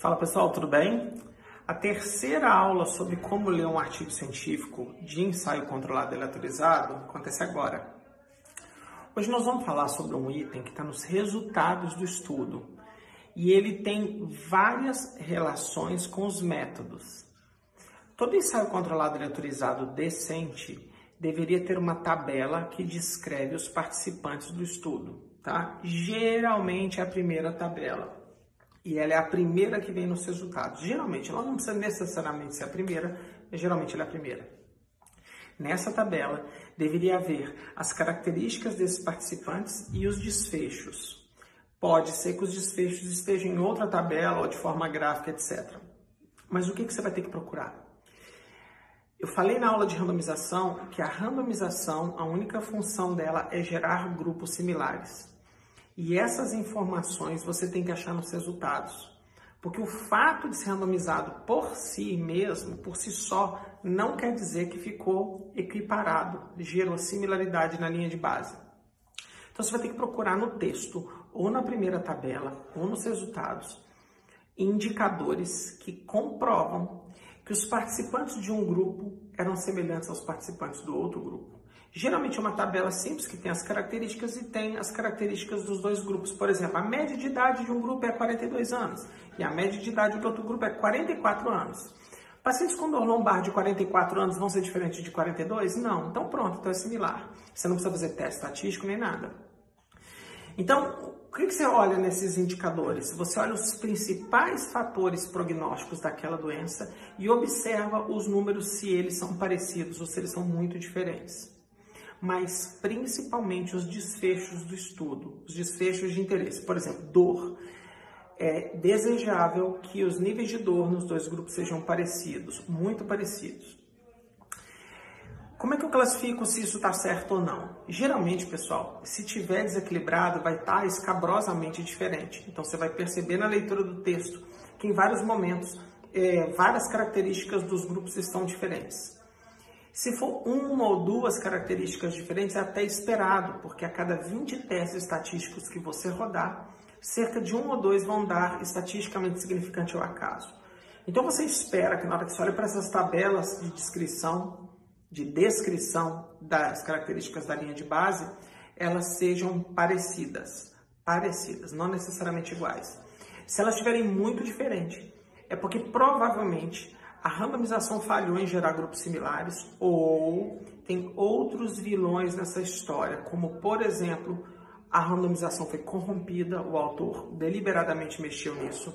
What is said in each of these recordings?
Fala pessoal, tudo bem? A terceira aula sobre como ler um artigo científico de ensaio controlado e aleatorizado acontece agora. Hoje nós vamos falar sobre um item que está nos resultados do estudo e ele tem várias relações com os métodos. Todo ensaio controlado e aleatorizado decente deveria ter uma tabela que descreve os participantes do estudo, tá? Geralmente é a primeira tabela e ela é a primeira que vem nos resultados. Geralmente, ela não precisa necessariamente ser a primeira, mas geralmente ela é a primeira. Nessa tabela deveria haver as características desses participantes e os desfechos. Pode ser que os desfechos estejam em outra tabela ou de forma gráfica, etc. Mas o que, que você vai ter que procurar? Eu falei na aula de randomização que a randomização, a única função dela é gerar grupos similares. E essas informações você tem que achar nos resultados. Porque o fato de ser randomizado por si mesmo, por si só, não quer dizer que ficou equiparado, gerou similaridade na linha de base. Então você vai ter que procurar no texto, ou na primeira tabela, ou nos resultados, indicadores que comprovam que os participantes de um grupo eram semelhantes aos participantes do outro grupo. Geralmente é uma tabela simples que tem as características e tem as características dos dois grupos. Por exemplo, a média de idade de um grupo é 42 anos e a média de idade do outro grupo é 44 anos. Pacientes com dor lombar de 44 anos vão ser diferentes de 42? Não. Então pronto, então é similar. Você não precisa fazer teste estatístico nem nada. Então, o que você olha nesses indicadores? Você olha os principais fatores prognósticos daquela doença e observa os números se eles são parecidos ou se eles são muito diferentes mas principalmente os desfechos do estudo, os desfechos de interesse. Por exemplo, dor. É desejável que os níveis de dor nos dois grupos sejam parecidos, muito parecidos. Como é que eu classifico se isso está certo ou não? Geralmente, pessoal, se tiver desequilibrado, vai estar tá escabrosamente diferente. Então, você vai perceber na leitura do texto que em vários momentos, é, várias características dos grupos estão diferentes. Se for uma ou duas características diferentes, é até esperado, porque a cada 20 testes estatísticos que você rodar, cerca de um ou dois vão dar estatisticamente significante ao acaso. Então você espera que na hora que você olha para essas tabelas de descrição, de descrição das características da linha de base, elas sejam parecidas, parecidas, não necessariamente iguais. Se elas estiverem muito diferentes, é porque provavelmente a randomização falhou em gerar grupos similares ou tem outros vilões nessa história, como por exemplo, a randomização foi corrompida, o autor deliberadamente mexeu nisso,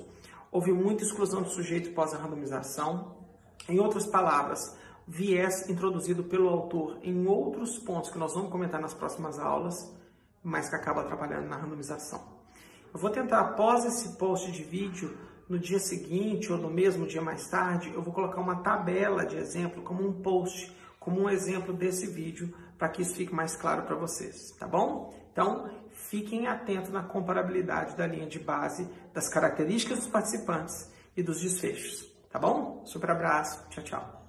houve muita exclusão do sujeito pós a randomização. Em outras palavras, viés introduzido pelo autor em outros pontos que nós vamos comentar nas próximas aulas, mas que acaba atrapalhando na randomização. Eu vou tentar, após esse post de vídeo, no dia seguinte ou no mesmo dia mais tarde, eu vou colocar uma tabela de exemplo, como um post, como um exemplo desse vídeo, para que isso fique mais claro para vocês, tá bom? Então, fiquem atentos na comparabilidade da linha de base, das características dos participantes e dos desfechos, tá bom? Super abraço, tchau, tchau.